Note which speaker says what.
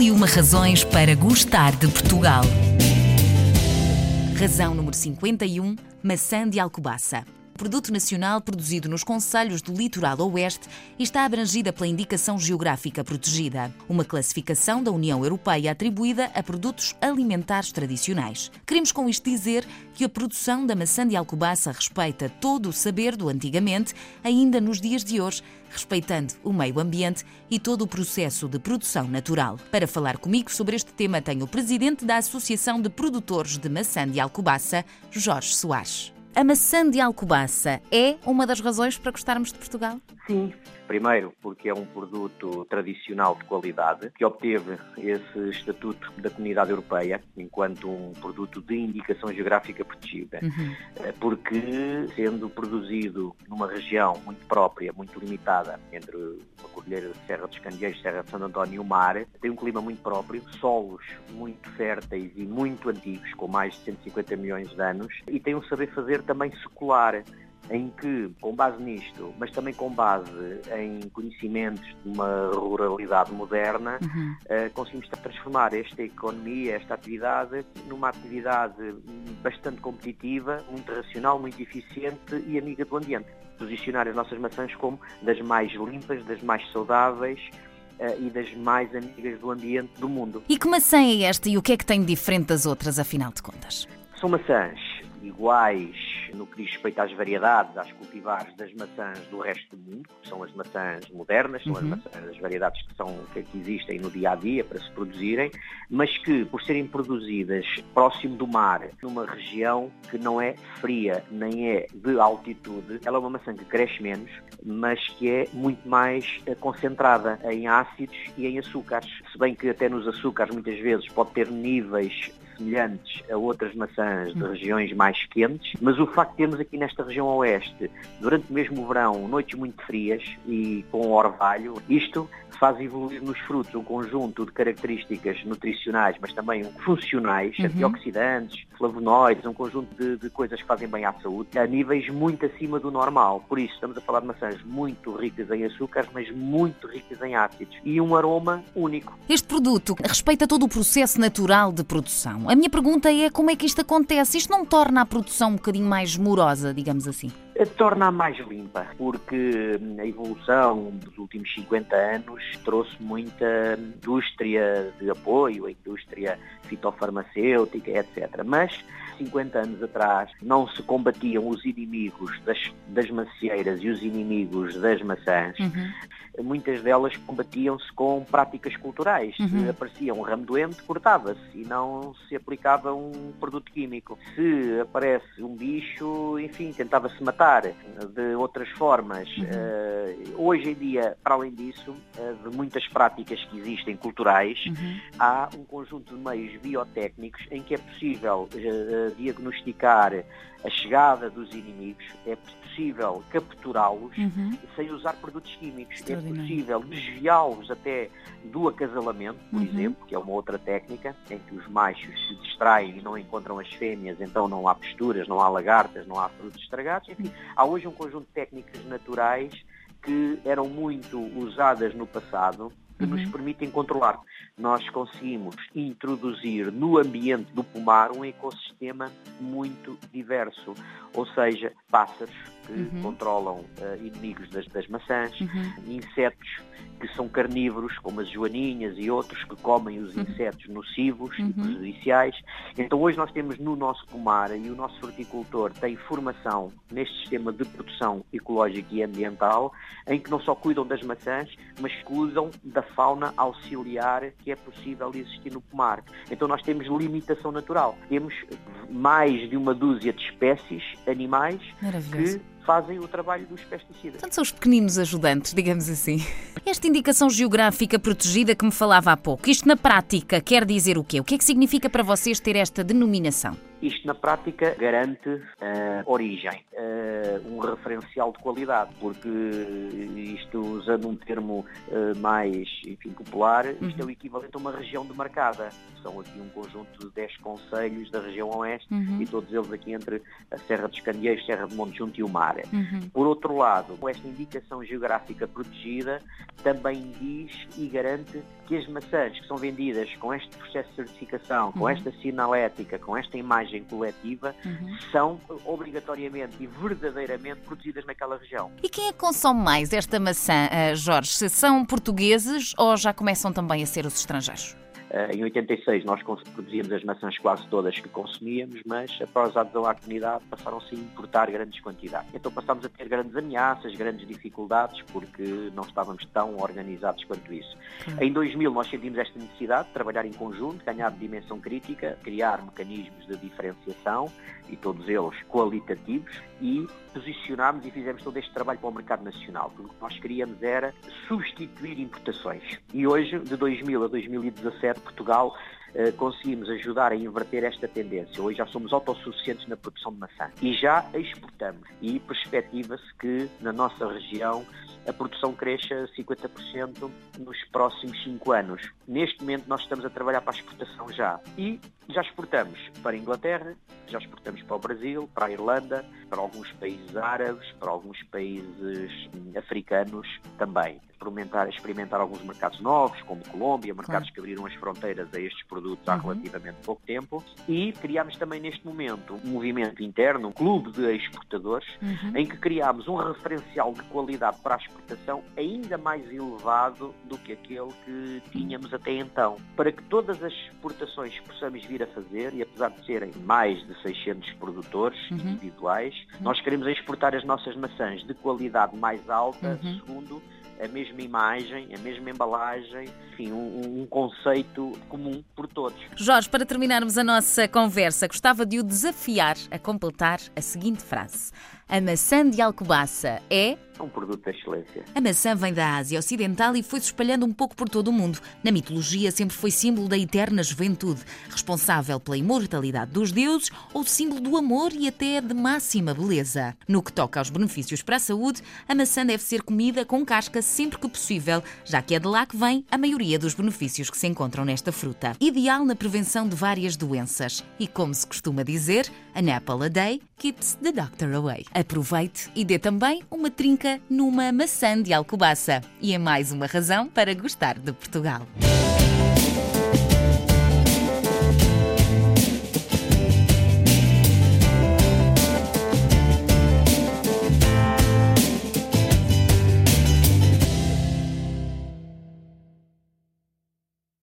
Speaker 1: E uma razões para gostar de Portugal. Razão número 51: maçã de Alcobaça produto nacional produzido nos conselhos do litoral oeste e está abrangida pela indicação geográfica protegida, uma classificação da União Europeia atribuída a produtos alimentares tradicionais. Queremos com isto dizer que a produção da maçã de Alcobaça respeita todo o saber do antigamente, ainda nos dias de hoje, respeitando o meio ambiente e todo o processo de produção natural. Para falar comigo sobre este tema, tenho o presidente da Associação de Produtores de Maçã de Alcobaça, Jorge Soares. A maçã de Alcobaça é uma das razões para gostarmos de Portugal?
Speaker 2: Sim. Primeiro, porque é um produto tradicional de qualidade, que obteve esse estatuto da Comunidade Europeia enquanto um produto de indicação geográfica protegida. Uhum. Eh, porque, sendo produzido numa região muito própria, muito limitada, entre a Cordilheira de Serra dos Candeeiros, Serra de Santo António e o mar, tem um clima muito próprio, solos muito férteis e muito antigos, com mais de 150 milhões de anos, e tem um saber fazer também secular em que, com base nisto, mas também com base em conhecimentos de uma ruralidade moderna, uhum. uh, conseguimos transformar esta economia, esta atividade, numa atividade bastante competitiva, muito racional, muito eficiente e amiga do ambiente. Posicionar as nossas maçãs como das mais limpas, das mais saudáveis, Uh, e das mais amigas do ambiente do mundo.
Speaker 1: E que maçã é esta e o que é que tem de diferente das outras, afinal de contas?
Speaker 2: São maçãs iguais no que diz respeito às variedades, às cultivares das maçãs do resto do mundo, que são as maçãs modernas, são uhum. as maçãs, as variedades que, são, que existem no dia a dia para se produzirem, mas que, por serem produzidas próximo do mar, numa região que não é fria nem é de altitude, ela é uma maçã que cresce menos, mas que é muito mais eh, concentrada em ácidos e em açúcares. Se bem que até nos açúcares muitas vezes pode ter níveis semelhantes a outras maçãs de regiões mais quentes, mas o facto de termos aqui nesta região oeste, durante mesmo o verão, noites muito frias e com orvalho, isto faz evoluir nos frutos um conjunto de características nutricionais, mas também funcionais, uhum. antioxidantes, flavonoides, um conjunto de, de, coisas que fazem bem à saúde, a níveis muito acima do normal. Por isso, estamos a falar de maçãs muito ricas em açúcares, mas muito ricas em ácidos e um aroma único.
Speaker 1: Este produto respeita todo o processo natural de produção. A minha pergunta é como é que isto acontece? Isto não torna a produção um bocadinho mais morosa, digamos assim?
Speaker 2: torna-a mais limpa, porque a evolução dos últimos 50 anos trouxe muita indústria de apoio, a indústria fitofarmacêutica, etc. Mas 50 anos atrás não se combatiam os inimigos das, das macieiras e os inimigos das maçãs. Uhum muitas delas combatiam-se com práticas culturais. Uhum. Se aparecia um ramo doente, cortava-se e não se aplicava um produto químico. Se aparece um bicho, enfim, tentava-se matar de outras formas. Uhum. Uh, hoje em dia, para além disso, uh, de muitas práticas que existem culturais, uhum. há um conjunto de meios biotécnicos em que é possível uh, diagnosticar a chegada dos inimigos, é possível capturá-los uhum. sem usar produtos químicos, é possível desviá-los até do acasalamento, por uhum. exemplo, que é uma outra técnica em que os machos se distraem e não encontram as fêmeas, então não há posturas, não há lagartas, não há frutos estragados. Enfim, há hoje um conjunto de técnicas naturais que eram muito usadas no passado que uhum. nos permitem controlar. Nós conseguimos introduzir no ambiente do pomar um ecossistema muito diverso, ou seja, pássaros que uhum. controlam uh, inimigos das, das maçãs, uhum. insetos que são carnívoros, como as joaninhas e outros que comem os uhum. insetos nocivos uhum. e prejudiciais. Então hoje nós temos no nosso pomar e o nosso horticultor tem formação neste sistema de produção ecológica e ambiental, em que não só cuidam das maçãs, mas cuidam da fauna auxiliar que é possível existir no pomar. Então nós temos limitação natural. Temos mais de uma dúzia de espécies animais que fazem o trabalho dos pesticidas.
Speaker 1: Portanto, são os pequeninos ajudantes, digamos assim. Esta indicação geográfica protegida que me falava há pouco, isto na prática quer dizer o quê? O que é que significa para vocês ter esta denominação?
Speaker 2: Isto na prática garante origem, um referencial de qualidade, porque isto usando um termo uh, mais enfim, popular, isto uhum. é o equivalente a uma região demarcada. São aqui um conjunto de 10 conselhos da região oeste uhum. e todos eles aqui entre a Serra dos Candeeiros, Serra de Monte Junto e o Mar. Uhum. Por outro lado, esta indicação geográfica protegida também diz e garante que as maçãs que são vendidas com este processo de certificação, com uhum. esta sinalética, com esta imagem coletiva, uhum. são obrigatoriamente e verdadeiramente produzidas naquela região.
Speaker 1: E quem é que consome mais esta maçã, eh, Jorge? São portugueses ou já começam também a ser os estrangeiros?
Speaker 2: Eh, em 86 nós produzíamos as maçãs quase todas que consumíamos, mas após a adesão à comunidade passaram-se a importar grandes quantidades. Então passámos a ter grandes ameaças, grandes dificuldades, porque não estávamos tão organizados quanto isso. Em 2000 nós sentimos esta necessidade de trabalhar em conjunto, ganhar dimensão crítica, criar mecanismos de diferenciação, e todos eles qualitativos, e posicionámos e fizemos todo este trabalho para o mercado nacional. Porque o que nós queríamos era substituir importações. E hoje, de 2000 a 2017, Portugal eh, conseguimos ajudar a inverter esta tendência. Hoje já somos autossuficientes na produção de maçã e já exportamos. E perspectiva-se que na nossa região a produção cresça 50% nos próximos 5 anos. Neste momento nós estamos a trabalhar para a exportação já. E já exportamos para a Inglaterra, já exportamos para o Brasil, para a Irlanda, para alguns países árabes, para alguns países hum, africanos também experimentar, experimentar alguns mercados novos, como Colômbia, mercados claro. que abriram as fronteiras a estes produtos há uhum. relativamente pouco tempo. E criámos também neste momento um movimento interno, um clube de exportadores, uhum. em que criámos um referencial de qualidade para a exportação ainda mais elevado do que aquele que tínhamos até então. Para que todas as exportações possamos vir a fazer, e apesar de serem mais de 600 produtores uhum. individuais, nós queremos exportar as nossas maçãs de qualidade mais alta, uhum. segundo a mesma imagem, a mesma embalagem, enfim, um, um, conceito comum por todos.
Speaker 1: Jorge, para terminarmos a nossa conversa, gostava de o desafiar a completar a seguinte frase. A maçã de Alcobaça é
Speaker 2: um produto de excelência.
Speaker 1: A maçã vem da Ásia Ocidental e foi se espalhando um pouco por todo o mundo. Na mitologia sempre foi símbolo da eterna juventude, responsável pela imortalidade dos deuses ou símbolo do amor e até de máxima beleza. No que toca aos benefícios para a saúde, a maçã deve ser comida com casca sempre que possível, já que é de lá que vem a maioria dos benefícios que se encontram nesta fruta. Ideal na prevenção de várias doenças. E como se costuma dizer, an apple a day keeps the doctor away. Aproveite e dê também uma trinca numa maçã de Alcobaça. E é mais uma razão para gostar de Portugal.